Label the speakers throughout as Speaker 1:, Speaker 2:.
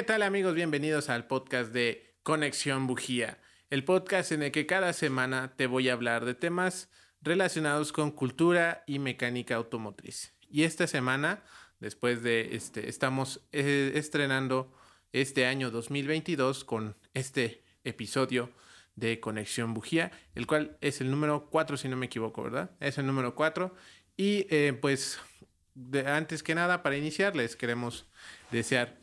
Speaker 1: ¿Qué tal amigos? Bienvenidos al podcast de Conexión Bujía, el podcast en el que cada semana te voy a hablar de temas relacionados con cultura y mecánica automotriz. Y esta semana, después de este, estamos eh, estrenando este año 2022 con este episodio de Conexión Bujía, el cual es el número 4 si no me equivoco, ¿verdad? Es el número 4. Y eh, pues antes que nada, para iniciar, les queremos desear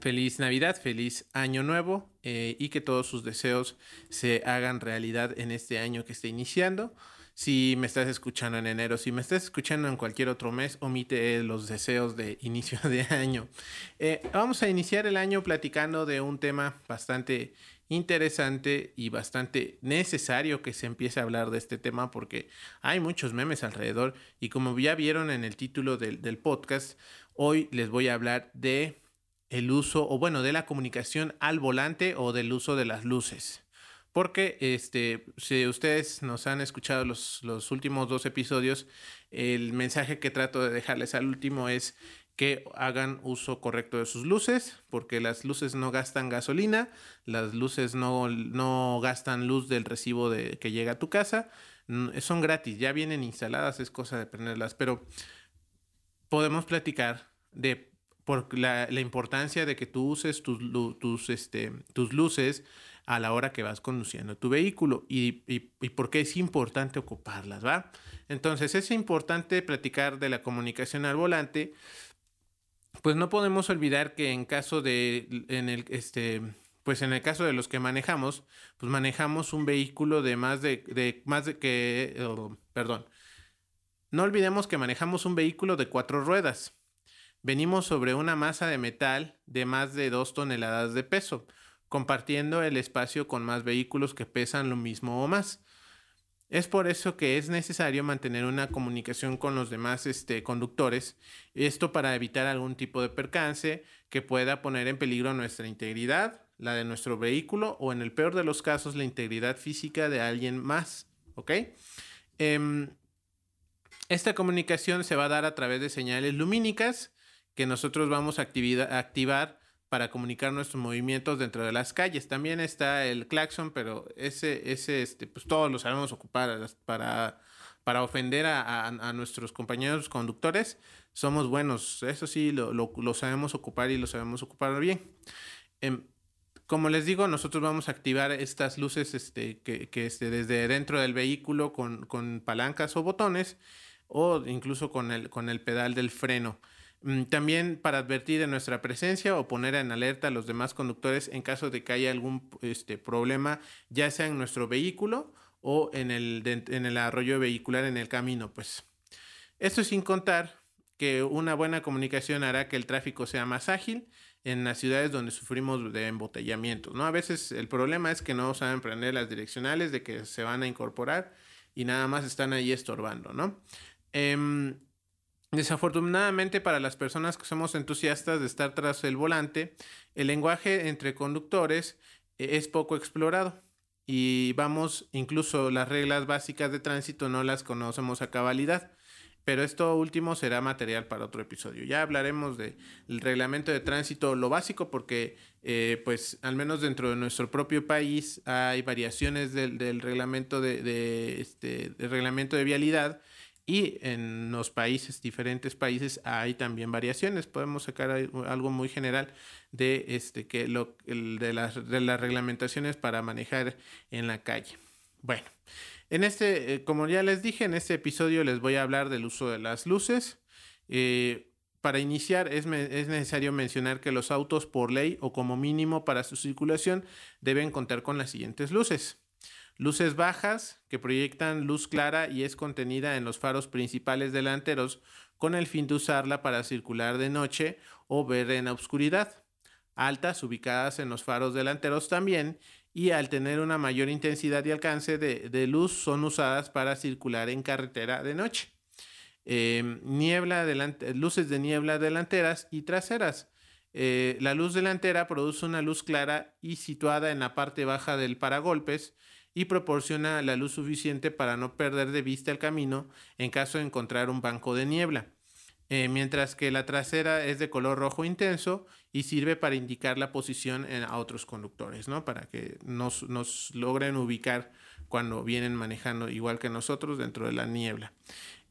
Speaker 1: feliz Navidad, feliz Año Nuevo eh, y que todos sus deseos se hagan realidad en este año que está iniciando. Si me estás escuchando en enero, si me estás escuchando en cualquier otro mes, omite los deseos de inicio de año. Eh, vamos a iniciar el año platicando de un tema bastante interesante y bastante necesario que se empiece a hablar de este tema porque hay muchos memes alrededor y como ya vieron en el título del, del podcast, hoy les voy a hablar de el uso o bueno de la comunicación al volante o del uso de las luces. Porque este, si ustedes nos han escuchado los, los últimos dos episodios, el mensaje que trato de dejarles al último es que hagan uso correcto de sus luces, porque las luces no gastan gasolina, las luces no, no gastan luz del recibo de, que llega a tu casa, son gratis, ya vienen instaladas, es cosa de prenderlas, pero podemos platicar de por la, importancia de que tú uses tus, tus, este, tus luces a la hora que vas conduciendo tu vehículo y, y, y, por qué es importante ocuparlas, ¿va? Entonces es importante platicar de la comunicación al volante, pues no podemos olvidar que en caso de, en el, este, pues en el caso de los que manejamos, pues manejamos un vehículo de más de, de más de que, oh, perdón, no olvidemos que manejamos un vehículo de cuatro ruedas. Venimos sobre una masa de metal de más de dos toneladas de peso, compartiendo el espacio con más vehículos que pesan lo mismo o más. Es por eso que es necesario mantener una comunicación con los demás este, conductores, esto para evitar algún tipo de percance que pueda poner en peligro nuestra integridad, la de nuestro vehículo o en el peor de los casos la integridad física de alguien más. ¿Ok? Em, esta comunicación se va a dar a través de señales lumínicas que nosotros vamos a, activar para comunicar nuestros movimientos dentro de las calles. También está el claxon, pero ese, ese este, pues todos lo sabemos ocupar para, para ofender a, a, nuestros compañeros conductores. Somos buenos, eso sí, lo, lo, sabemos ocupar y lo sabemos ocupar bien. Em, como les digo, nosotros vamos a activar estas luces este, que, que este, desde dentro del vehículo con, con palancas o botones o incluso con el, con el pedal del freno. Mm, también para advertir de nuestra presencia o poner en alerta a los demás conductores en caso de que haya algún este, problema, ya sea en nuestro vehículo o en el, en el arroyo vehicular en el camino. Pues esto sin contar que una buena comunicación hará que el tráfico sea más ágil en las ciudades donde sufrimos de embotellamiento. ¿no? A veces el problema es que no saben prender las direccionales de que se van a incorporar y nada más están ahí estorbando. ¿no? Em, Desafortunadamente para las personas que somos entusiastas de estar tras el volante, el lenguaje entre conductores eh, es poco explorado y vamos, incluso las reglas básicas de tránsito no las conocemos a cabalidad. Pero esto último será material para otro episodio. Ya hablaremos del reglamento de tránsito, lo básico, porque eh, pues al menos dentro de nuestro propio país hay variaciones del, reglamento de, este, del reglamento de vialidad y en los países, diferentes países, hay también variaciones. Podemos sacar algo muy general de, este, que lo, de, las, de las reglamentaciones para manejar en la calle. Bueno, en este, eh, como ya les dije, en este episodio les voy a hablar del uso de las luces. Eh, para iniciar es, es, necesario mencionar que los autos por ley o como mínimo para su circulación deben contar con las siguientes luces. Luces bajas que proyectan luz clara y es contenida en los faros principales delanteros con el fin de usarla para circular de noche o ver en la oscuridad. Altas ubicadas en los faros delanteros también y al tener una mayor intensidad y alcance de, luz son usadas para circular en carretera de noche. Em, niebla luces de niebla delanteras y traseras. Eh, la luz delantera produce una luz clara y situada en la parte baja del paragolpes y proporciona la luz suficiente para no perder de vista el camino en caso de encontrar un banco de niebla. eh, mientras que la trasera es de color rojo intenso y sirve para indicar la posición a otros conductores, ¿no? Para que nos, nos, logren ubicar cuando vienen manejando igual que nosotros dentro de la niebla.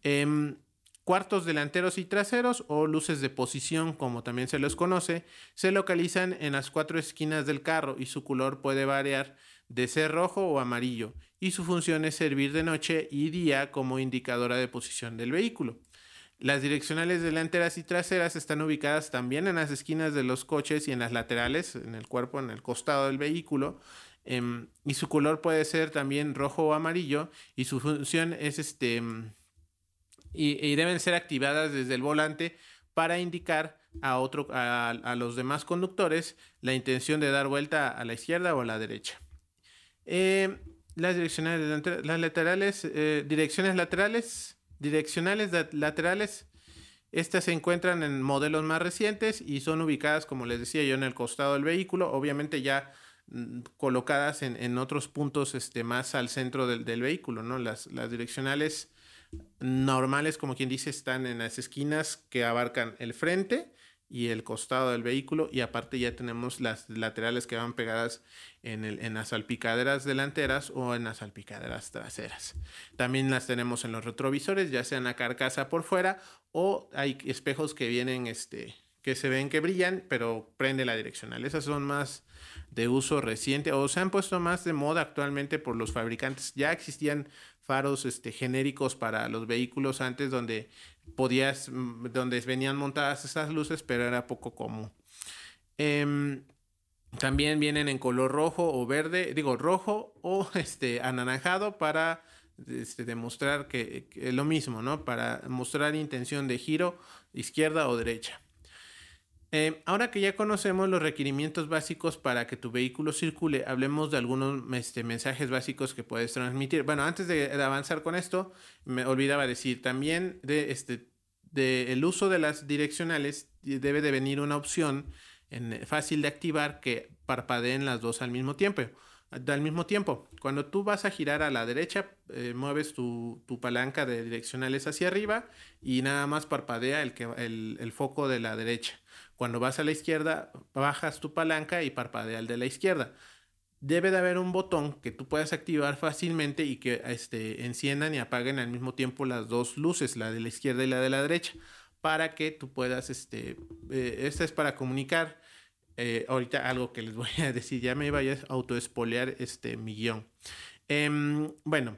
Speaker 1: Em, cuartos delanteros y traseros o luces de posición, como también se los conoce, se localizan en las cuatro esquinas del carro y su color puede variar de ser rojo o amarillo y su función es servir de noche y día como indicadora de posición del vehículo. Las direccionales delanteras y traseras están ubicadas también en las esquinas de los coches y en las laterales, en el cuerpo, en el costado del vehículo. Em, y su color puede ser también rojo o amarillo y su función es este em, y, deben ser activadas desde el volante para indicar a, otro, a, los demás conductores la intención de dar vuelta a la izquierda o a la derecha. Eh, las direccionales las laterales, eh, direcciones laterales, direccionales laterales, estas se encuentran en modelos más recientes y son ubicadas, como les decía yo, en el costado del vehículo, obviamente ya mm, colocadas en, otros puntos este, más al centro del, vehículo, ¿no? Las, las direccionales normales, como quien dice, están en las esquinas que abarcan el frente y el costado del vehículo y aparte ya tenemos las laterales que van pegadas en, el, en las salpicaderas delanteras o en las salpicaderas traseras. También las tenemos en los retrovisores, ya sea en la carcasa por fuera o hay espejos que vienen, este, que se ven que brillan, pero prende la direccional. Esas son más de uso reciente o se han puesto más de moda actualmente por los fabricantes. Ya existían faros este, genéricos para los vehículos antes donde podías, mm, donde venían montadas esas luces, pero era poco común. Em, también vienen en color rojo o verde, digo rojo o este, anaranjado para este, demostrar que, lo mismo, ¿no? Para mostrar intención de giro izquierda o derecha. Eh, ahora que ya conocemos los requerimientos básicos para que tu vehículo circule, hablemos de algunos este, mensajes básicos que puedes transmitir. Bueno, antes de, avanzar con esto, me olvidaba decir también de este el uso de las direccionales debe de venir una opción en, fácil de activar que parpadeen las dos al mismo tiempo. Al mismo tiempo, cuando tú vas a girar a la derecha, eh, mueves tu, palanca de direccionales hacia arriba y nada más parpadea el foco de la derecha. Cuando vas a la izquierda, bajas tu palanca y parpadea el de la izquierda. Debe de haber un botón que tú puedas activar fácilmente y que este, enciendan y apaguen al mismo tiempo las dos luces, la de la izquierda y la de la derecha, para que tú puedas, este, eh, esta es para comunicar. Eh, ahorita algo que les voy a decir, ya me vaya a autoespolear este, mi guion. Em, bueno,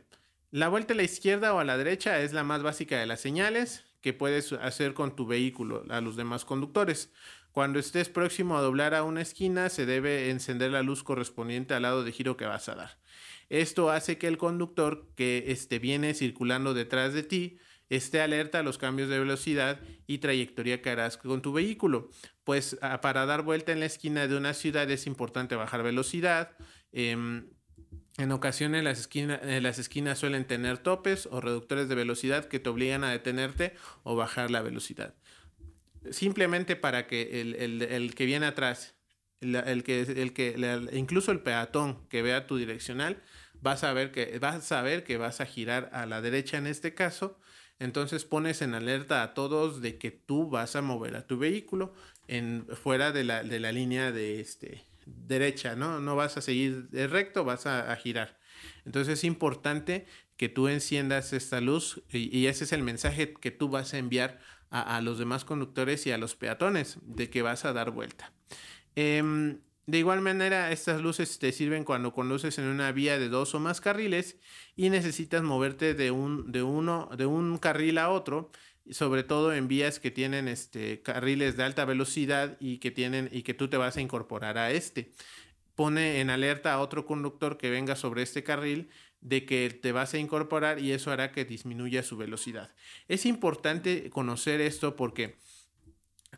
Speaker 1: la vuelta a la izquierda o a la derecha es la más básica de las señales que puedes hacer con tu vehículo a los demás conductores. Cuando estés próximo a doblar a una esquina, se debe encender la luz correspondiente al lado de giro que vas a dar. Esto hace que el conductor que esté viene circulando detrás de ti esté alerta a los cambios de velocidad y trayectoria que harás con tu vehículo. Pues para dar vuelta en la esquina de una ciudad es importante bajar velocidad. Em, en ocasiones las, eh, las esquinas suelen tener topes o reductores de velocidad que te obligan a detenerte o bajar la velocidad. Simplemente para que el, que viene atrás, el, que, el que, incluso el peatón que vea tu direccional, vas a, ver que, vas a saber que vas a girar a la derecha en este caso. Entonces pones en alerta a todos de que tú vas a mover a tu vehículo en, fuera de la, de la línea de este, derecha, ¿no? No vas a seguir recto, vas a, girar. Entonces es importante que tú enciendas esta luz y, ese es el mensaje que tú vas a enviar a, los demás conductores y a los peatones de que vas a dar vuelta. Em, de igual manera, estas luces te sirven cuando conduces en una vía de dos o más carriles y necesitas moverte de un, de uno, de un carril a otro sobre todo en vías que tienen este, carriles de alta velocidad y que, tienen, y que tú te vas a incorporar a este. Pone en alerta a otro conductor que venga sobre este carril de que te vas a incorporar y eso hará que disminuya su velocidad. Es importante conocer esto porque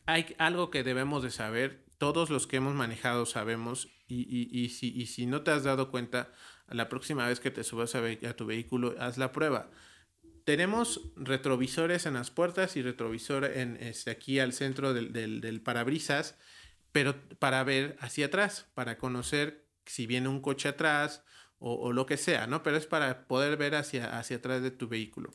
Speaker 1: hay algo que debemos de saber, todos los que hemos manejado sabemos y, si, y si, no te has dado cuenta, la próxima vez que te subas a, a tu vehículo, haz la prueba tenemos retrovisores en las puertas y retrovisor este, aquí al centro del, parabrisas, pero para ver hacia atrás, para conocer si viene un coche atrás o, lo que sea, ¿no? Pero es para poder ver hacia, hacia atrás de tu vehículo.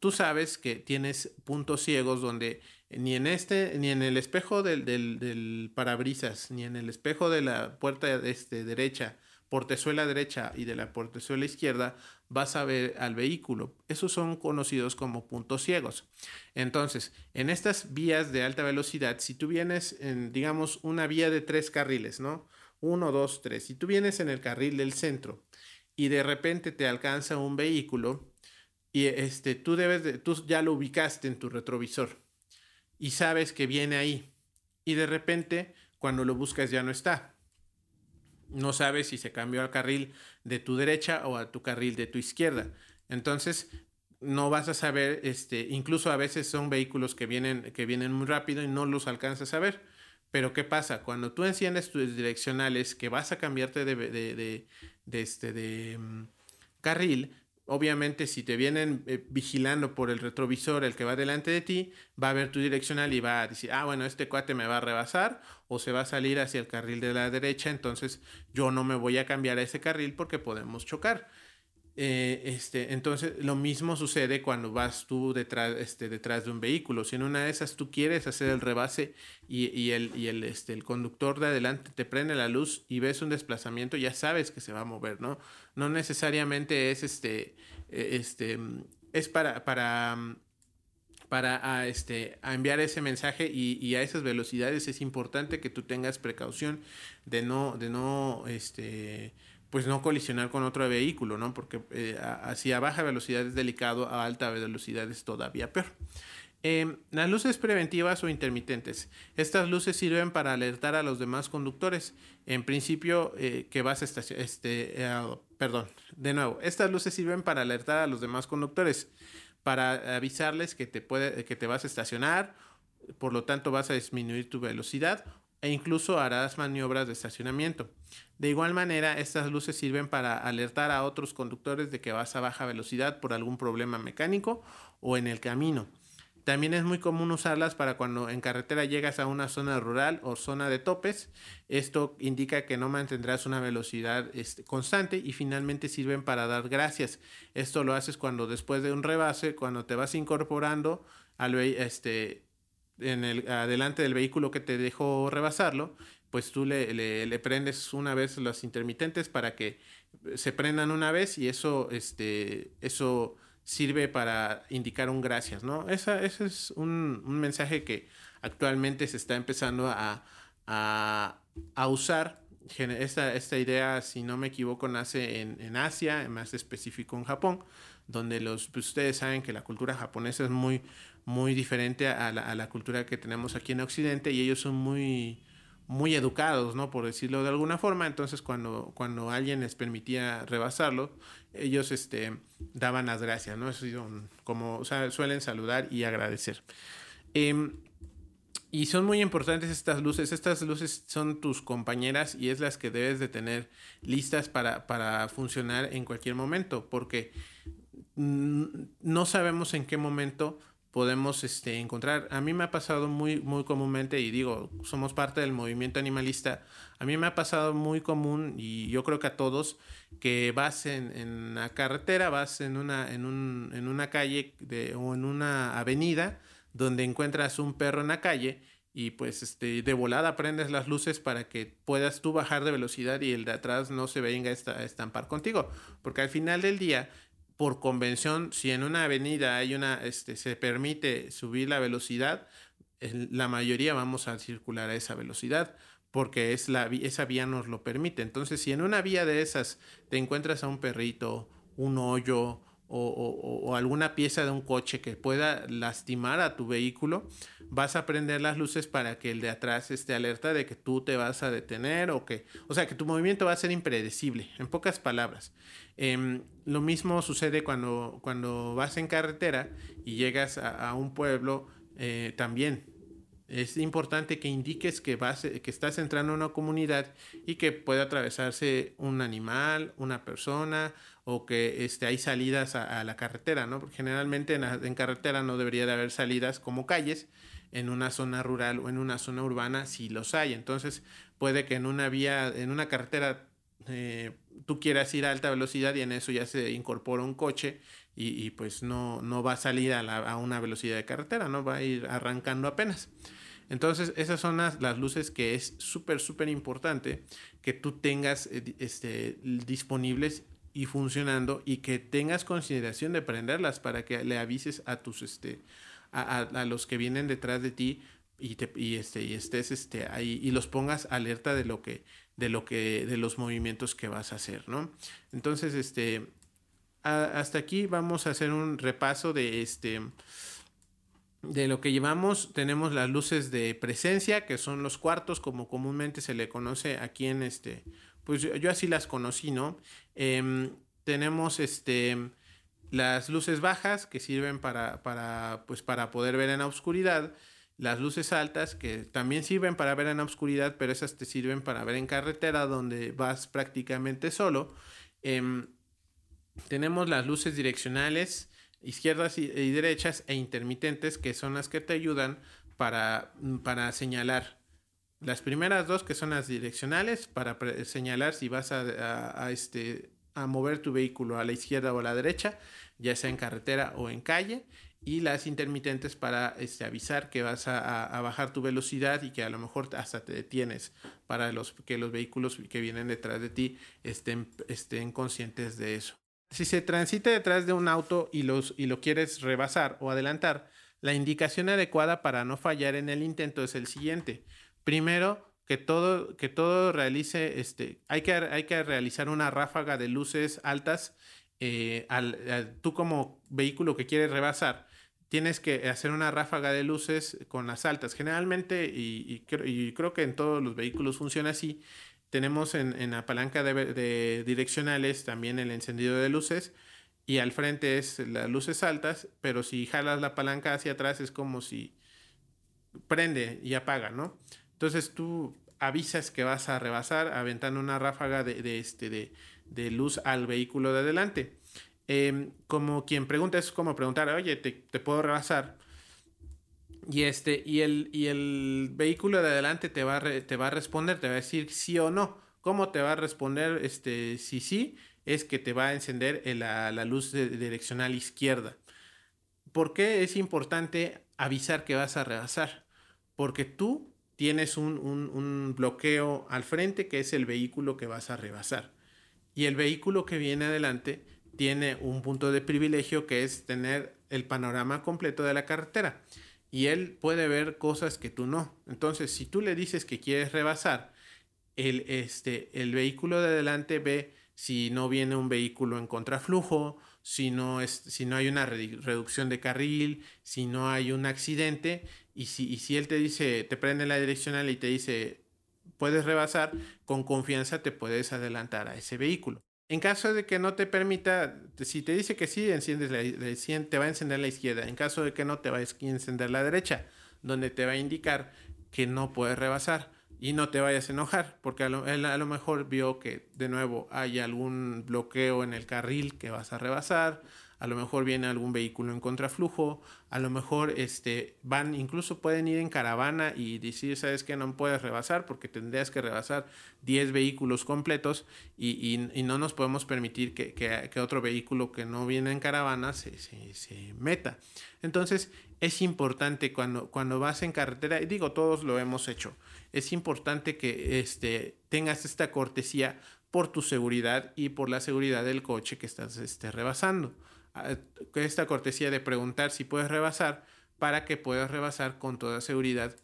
Speaker 1: Tú sabes que tienes puntos ciegos donde ni en este, ni en el espejo del, del, parabrisas, ni en el espejo de la puerta este, derecha, portezuela derecha y de la portezuela izquierda, vas a ver al vehículo. Esos son conocidos como puntos ciegos. Entonces, en estas vías de alta velocidad, si tú vienes en, digamos, una vía de tres carriles, ¿no? Uno, dos, tres. Si tú vienes en el carril del centro y de repente te alcanza un vehículo y este, tú debes de, tú ya lo ubicaste en tu retrovisor y sabes que viene ahí y de repente cuando lo buscas ya no está. No sabes si se cambió al carril de tu derecha o a tu carril de tu izquierda. Entonces, no vas a saber, este, incluso a veces son vehículos que vienen, que vienen muy rápido y no los alcanzas a ver. Pero ¿qué pasa? Cuando tú enciendes tus direccionales que vas a cambiarte de, de, de, este, de mm, carril, obviamente si te vienen eh, vigilando por el retrovisor el que va delante de ti, va a ver tu direccional y va a decir, ah, bueno, este cuate me va a rebasar o se va a salir hacia el carril de la derecha, entonces yo no me voy a cambiar a ese carril porque podemos chocar. Eh, este, entonces, lo mismo sucede cuando vas tú detrás, este, detrás de un vehículo. Si en una de esas tú quieres hacer el rebase y, el, y el, este, el conductor de adelante te prende la luz y ves un desplazamiento, ya sabes que se va a mover, ¿no? No necesariamente es este, e, este, es para, para, para a, este, a enviar ese mensaje y, y, a esas velocidades es importante que tú tengas precaución de no, de no, este, pues no colisionar con otro vehículo, ¿no? Porque eh, así a baja velocidad es delicado, a alta velocidad es todavía peor. Em, las luces preventivas o intermitentes. Estas luces sirven para alertar a los demás conductores. En principio, eh, que vas a estacionar. Este, eh, perdón, de nuevo. Estas luces sirven para alertar a los demás conductores. Para avisarles que te, puede, que te vas a estacionar. Por lo tanto, vas a disminuir tu velocidad e incluso harás maniobras de estacionamiento. De igual manera, estas luces sirven para alertar a otros conductores de que vas a baja velocidad por algún problema mecánico o en el camino. También es muy común usarlas para cuando en carretera llegas a una zona rural o zona de topes. Esto indica que no mantendrás una velocidad este, constante y finalmente sirven para dar gracias. Esto lo haces cuando después de un rebase, cuando te vas incorporando al, este, en el, adelante del vehículo que te dejó rebasarlo, pues tú le, le, prendes una vez los intermitentes para que se prendan una vez y eso, este, eso sirve para indicar un gracias, ¿no? Esa, ese es un, un, mensaje que actualmente se está empezando a, a, a usar. Esta, esta, idea, si no me equivoco, nace en, en Asia, más específico en Japón, donde los, pues ustedes saben que la cultura japonesa es muy, muy diferente a la, a la, cultura que tenemos aquí en Occidente y ellos son muy, muy educados, ¿no? Por decirlo de alguna forma. Entonces, cuando, cuando alguien les permitía rebasarlo, ellos este, daban las gracias, ¿no? Eso, como o sea, suelen saludar y agradecer. Eh, y son muy importantes estas luces. Estas luces son tus compañeras y es las que debes de tener listas para, para funcionar en cualquier momento, porque no sabemos en qué momento podemos este, encontrar. A mí me ha pasado muy, muy comúnmente, y digo, somos parte del movimiento animalista, a mí me ha pasado muy común, y yo creo que a todos, que vas en, en la carretera, vas en una, en un, en una calle o en una avenida donde encuentras un perro en la calle y pues este, de volada prendes las luces para que puedas tú bajar de velocidad y el de atrás no se venga a estampar contigo. Porque al final del día, por convención, si en una avenida hay una, este, se permite subir la velocidad, la mayoría vamos a circular a esa velocidad porque es la, esa vía nos lo permite. Entonces, si en una vía de esas te encuentras a un perrito, un hoyo o, alguna pieza de un coche que pueda lastimar a tu vehículo, vas a prender las luces para que el de atrás esté alerta de que tú te vas a detener o que, o sea, que tu movimiento va a ser impredecible, en pocas palabras. Em, lo mismo sucede cuando, cuando vas en carretera y llegas a, un pueblo eh, también. Es importante que indiques que, vas, que estás entrando a una comunidad y que puede atravesarse un animal, una persona o que este, hay salidas a, la carretera, ¿no? Generalmente en, carretera no debería de haber salidas como calles, en una zona rural o en una zona urbana si los hay. Entonces puede que en una vía, en una carretera eh, tú quieras ir a alta velocidad y en eso ya se incorpora un coche y, pues no, no va a salir a, a, una velocidad de carretera, no va a ir arrancando apenas. Entonces, esas son las, luces que es súper, súper importante que tú tengas eh, este, disponibles y funcionando y que tengas consideración de prenderlas para que le avises a tus este a, los que vienen detrás de ti y, te, este y estés este ahí y los pongas alerta de lo que de lo que de los movimientos que vas a hacer no entonces este hasta aquí vamos a hacer un repaso de este de lo que llevamos tenemos las luces de presencia que son los cuartos como comúnmente se le conoce aquí en este pues yo, así las conocí no em, tenemos este las luces bajas que sirven para, para, pues para poder ver en la oscuridad las luces altas que también sirven para ver en la oscuridad pero esas te sirven para ver en carretera donde vas prácticamente solo. Em, tenemos las luces direccionales izquierdas y, derechas e intermitentes, que son las que te ayudan para, para señalar. Las primeras dos, que son las direccionales, para señalar si vas a, este, a mover tu vehículo a la izquierda o a la derecha, ya sea en carretera o en calle. Y las intermitentes para este, avisar que vas a, bajar tu velocidad y que a lo mejor hasta te detienes para los, que los vehículos que vienen detrás de ti estén, estén conscientes de eso. Si se transita detrás de un auto y, y lo quieres rebasar o adelantar, la indicación adecuada para no fallar en el intento es el siguiente. Primero, que todo, que todo realice, este, hay que, hay que realizar una ráfaga de luces altas. Eh, al, tú como vehículo que quieres rebasar, tienes que hacer una ráfaga de luces con las altas. Generalmente, y, y creo que en todos los vehículos funciona así, tenemos en, la palanca de, direccionales también el encendido de luces y al frente es las luces altas, pero si jalas la palanca hacia atrás es como si prende y apaga, ¿no? Entonces tú avisas que vas a rebasar aventando una ráfaga de, este, de, luz al vehículo de adelante. Em, como quien pregunta es como preguntar, oye, ¿te, te puedo rebasar? Y, este, y, el, y el vehículo de adelante te va, a te va a responder, te va a decir sí o no. ¿Cómo te va a responder este, si sí? Es que te va a encender la, la luz direccional izquierda. ¿Por qué es importante avisar que vas a rebasar? Porque tú tienes un, un, bloqueo al frente que es el vehículo que vas a rebasar. Y el vehículo que viene adelante tiene un punto de privilegio que es tener el panorama completo de la carretera y él puede ver cosas que tú no. Entonces, si tú le dices que quieres rebasar, el, este, el vehículo de adelante ve si no viene un vehículo en contraflujo, si no, es, si no hay una reducción de carril, si no hay un accidente, y si, y si él te dice, te prende la direccional y te dice, puedes rebasar, con confianza te puedes adelantar a ese vehículo. En caso de que no te permita, si te dice que sí, enciendes la, te va a encender la izquierda. En caso de que no, te va a encender la derecha, donde te va a indicar que no puedes rebasar. Y no te vayas a enojar, porque a lo, a lo mejor vio que de nuevo hay algún bloqueo en el carril que vas a rebasar, a lo mejor viene algún vehículo en contraflujo, a lo mejor este, van, incluso pueden ir en caravana y decir, sabes que no puedes rebasar porque tendrías que rebasar 10 vehículos completos y, no nos podemos permitir que, otro vehículo que no viene en caravana se, se, meta. Entonces es importante cuando, cuando vas en carretera, y digo, todos lo hemos hecho, es importante que este, tengas esta cortesía por tu seguridad y por la seguridad del coche que estás este, rebasando esta cortesía de preguntar si puedes rebasar para que puedas rebasar con toda seguridad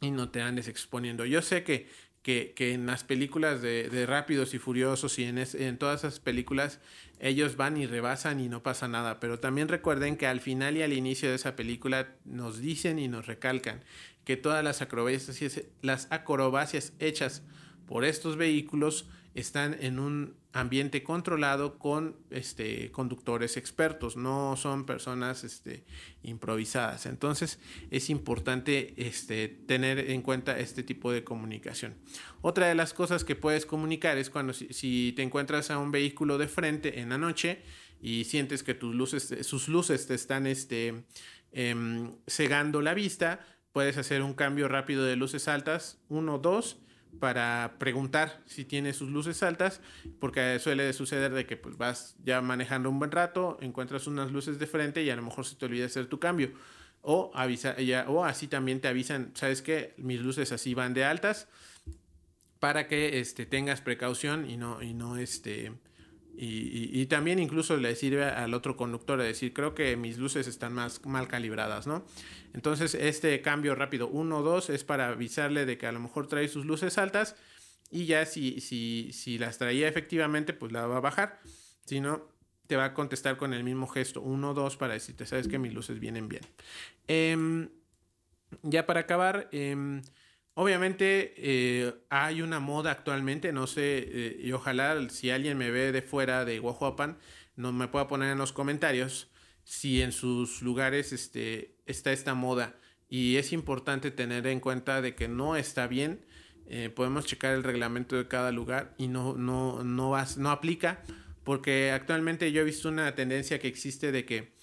Speaker 1: y no te andes exponiendo. Yo sé que, que, en las películas de, Rápidos y Furiosos y en, en todas esas películas ellos van y rebasan y no pasa nada, pero también recuerden que al final y al inicio de esa película nos dicen y nos recalcan que todas las acrobacias, las acrobacias hechas por estos vehículos están en un ambiente controlado con este, conductores expertos, no son personas este, improvisadas. Entonces es importante este, tener en cuenta este tipo de comunicación. Otra de las cosas que puedes comunicar es cuando si, te encuentras a un vehículo de frente en la noche y sientes que tus luces, sus luces te están em, cegando la vista, puedes hacer un cambio rápido de luces altas, uno, dos, para preguntar si tiene sus luces altas, porque suele suceder de que pues, vas ya manejando un buen rato, encuentras unas luces de frente y a lo mejor se te olvida hacer tu cambio. O, o así también te avisan, ¿sabes qué? Mis luces así van de altas para que este, tengas precaución y no, y no este, y, también incluso le sirve al otro conductor de decir, creo que mis luces están más mal calibradas, ¿no? Entonces este cambio rápido 1 2 es para avisarle de que a lo mejor trae sus luces altas y ya si, si, si las traía efectivamente, pues la va a bajar. Si no, te va a contestar con el mismo gesto 1 2 para decirte, sabes que mis luces vienen bien. Em, ya para acabar... Eh, Obviamente eh, hay una moda actualmente, no sé, eh, y ojalá si alguien me ve de fuera de Guajuapan, no me pueda poner en los comentarios si en sus lugares este, está esta moda. Y es importante tener en cuenta de que no está bien. Eh, podemos checar el reglamento de cada lugar y no, no, no, no aplica porque actualmente yo he visto una tendencia que existe de que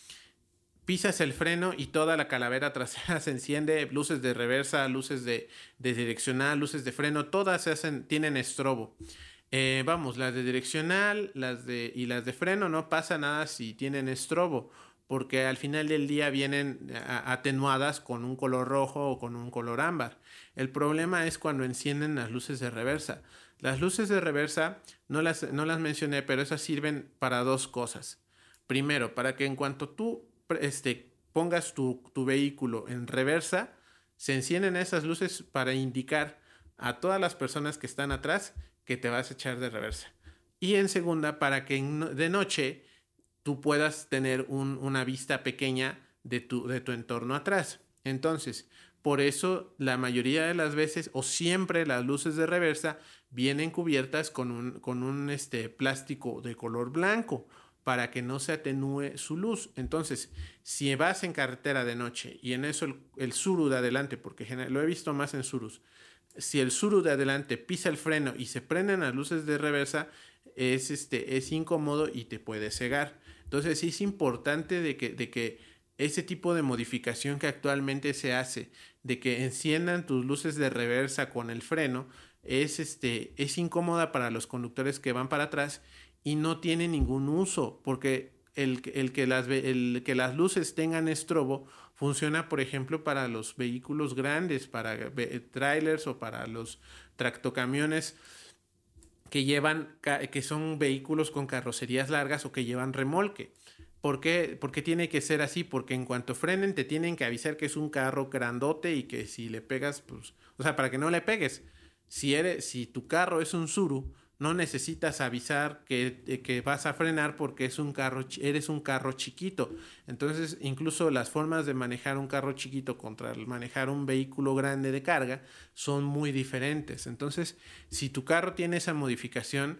Speaker 1: pisas el freno y toda la calavera trasera se enciende, luces de reversa, luces de, direccional, luces de freno, todas tienen estrobo. Eh, vamos, las de direccional las de, y las de freno no pasa nada si tienen estrobo, porque al final del día vienen atenuadas con un color rojo o con un color ámbar. El problema es cuando encienden las luces de reversa. Las luces de reversa no las, no las mencioné, pero esas sirven para dos cosas. Primero, para que en cuanto tú este, pongas tu, vehículo en reversa, se encienden esas luces para indicar a todas las personas que están atrás que te vas a echar de reversa. Y en segunda, para que de noche tú puedas tener una vista pequeña de tu, de entorno atrás. Entonces, por eso la mayoría de las veces o siempre las luces de reversa vienen cubiertas con un, con un este, plástico de color blanco para que no se atenúe su luz. Entonces, si vas en carretera de noche y en eso el, suru de adelante, porque lo he visto más en surus, si el suru de adelante pisa el freno y se prenden las luces de reversa, es, este, es incómodo y te puede cegar. Entonces, sí es importante de que, de que ese tipo de modificación que actualmente se hace, de que enciendan tus luces de reversa con el freno, es, este, es incómoda para los conductores que van para atrás y no tiene ningún uso, porque el, que las, el que las luces tengan estrobo funciona, por ejemplo, para los vehículos grandes, para trailers o para los tractocamiones que llevan, que son vehículos con carrocerías largas o que llevan remolque. ¿Por qué? tiene que ser así? Porque en cuanto frenen te tienen que avisar que es un carro grandote y que si le pegas, pues, o sea, para que no le pegues. Si, eres, si tu carro es un Suru, no necesitas avisar que, que, vas a frenar porque es un carro, eres un carro chiquito. Entonces, incluso las formas de manejar un carro chiquito contra manejar un vehículo grande de carga son muy diferentes. Entonces, si tu carro tiene esa modificación,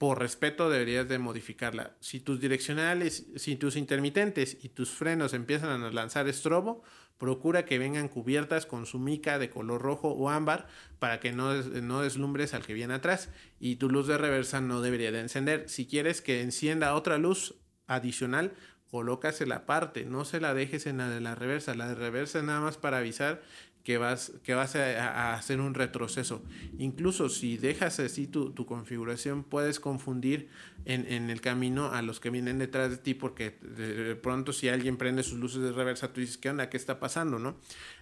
Speaker 1: por respeto deberías de modificarla. Si tus direccionales, si tus intermitentes y tus frenos empiezan a lanzar estrobo, Procura que vengan cubiertas con su mica de color rojo o ámbar para que no, no deslumbres al que viene atrás y tu luz de reversa no debería de encender. Si quieres que encienda otra luz adicional, colócasela aparte, no se la dejes en la de la reversa. La de reversa nada más para avisar que vas, que vas a, hacer un retroceso. Incluso si dejas así tu, configuración, puedes confundir en, el camino a los que vienen detrás de ti, porque de pronto si alguien prende sus luces de reversa, tú dices, ¿qué onda? ¿Qué está pasando? ¿No?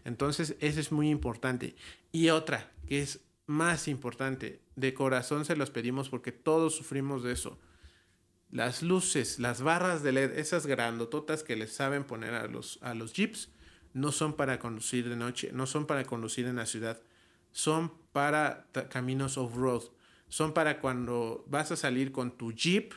Speaker 1: Entonces, eso es muy importante. Y otra, que es más importante, de corazón se los pedimos porque todos sufrimos de eso. Las luces, las barras de LED, esas grandototas que les saben poner a los, a los jeeps, no son para conducir de noche, no son para conducir en la ciudad, son para caminos off-road, son para cuando vas a salir con tu jeep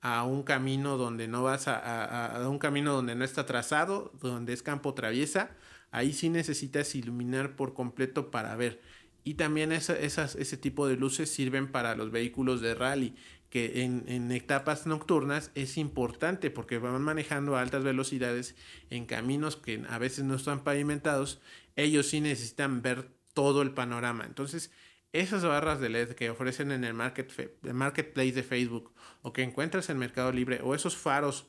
Speaker 1: a un camino donde no vas a, a, un camino donde no está trazado, donde es campo traviesa, ahí sí necesitas iluminar por completo para ver. Y también esas, ese tipo de luces sirven para los vehículos de rally en, etapas nocturnas es importante porque van manejando a altas velocidades en caminos que a veces no están pavimentados, ellos sí necesitan ver todo el panorama. Entonces, esas barras de LED que ofrecen en el, market, marketplace de Facebook o que encuentras en Mercado Libre o esos faros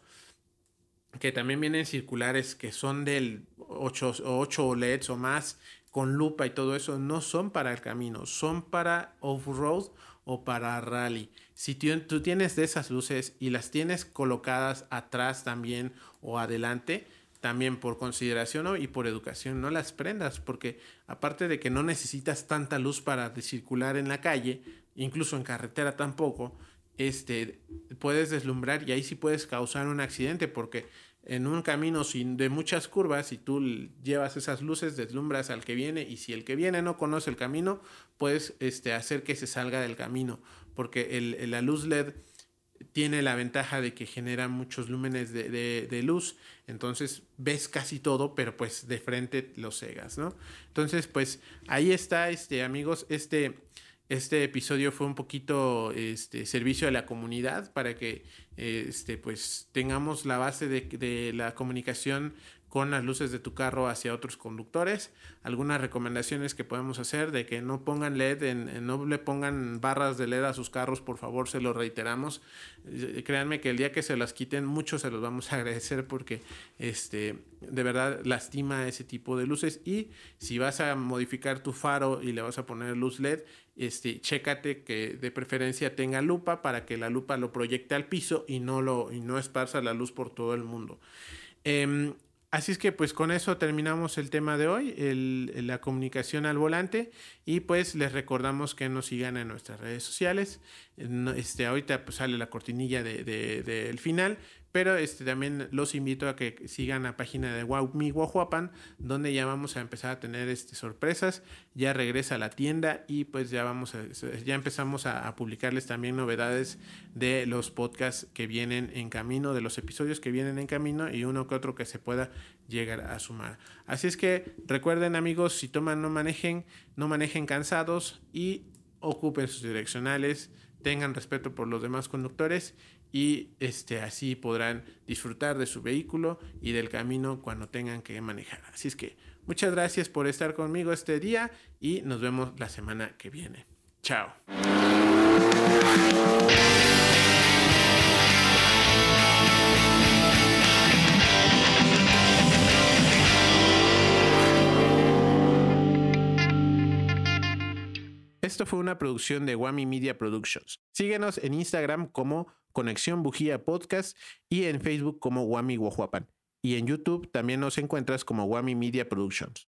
Speaker 1: que también vienen circulares que son del 8, 8 LEDs o más con lupa y todo eso no son para el camino, son para off-road o para rally. Si tú tienes de esas luces y las tienes colocadas atrás también o adelante, también por consideración y por educación, no las prendas, porque aparte de que no necesitas tanta luz para circular en la calle, incluso en carretera tampoco, este, puedes deslumbrar y ahí sí puedes causar un accidente, porque en un camino sin de muchas curvas, si tú llevas esas luces, deslumbras al que viene y si el que viene no conoce el camino, puedes este, hacer que se salga del camino, porque el, la luz LED tiene la ventaja de que genera muchos lúmenes de, luz, entonces ves casi todo, pero pues de frente lo cegas, ¿no? Entonces, pues ahí está, este, amigos, este, este episodio fue un poquito este, servicio a la comunidad para que este, pues tengamos la base de, de la comunicación con las luces de tu carro hacia otros conductores. Algunas recomendaciones que podemos hacer de que no pongan LED, en, no le pongan barras de LED a sus carros, por favor, se lo reiteramos. Eh, créanme que el día que se las quiten, muchos se los vamos a agradecer porque este, de verdad lastima ese tipo de luces. Y si vas a modificar tu faro y le vas a poner luz LED, este, chécate que de preferencia tenga lupa para que la lupa lo proyecte al piso y no, lo, y no esparza la luz por todo el mundo. Em, Así es que pues con eso terminamos el tema de hoy, la comunicación al volante y pues les recordamos que nos sigan en nuestras redes sociales. Este, ahorita pues sale la cortinilla del de, final, pero este, también los invito a que sigan la página de Mi Guajuapan, donde ya vamos a empezar a tener este, sorpresas. Ya regresa la tienda y pues ya vamos a, ya empezamos a, publicarles también novedades de los podcasts que vienen en camino, de los episodios que vienen en camino y uno que otro que se pueda llegar a sumar. Así es que recuerden amigos, si toman no manejen, no manejen cansados y ocupen sus direccionales, tengan respeto por los demás conductores y este, así podrán disfrutar de su vehículo y del camino cuando tengan que manejar. Así es que muchas gracias por estar conmigo este día y nos vemos la semana que viene. Chao. Esto fue una producción de Wami Media Productions. Síguenos en Instagram como Conexión Bujía Podcast y en Facebook como Wami Guajuapan. Y en YouTube también nos encuentras como Wami Media Productions.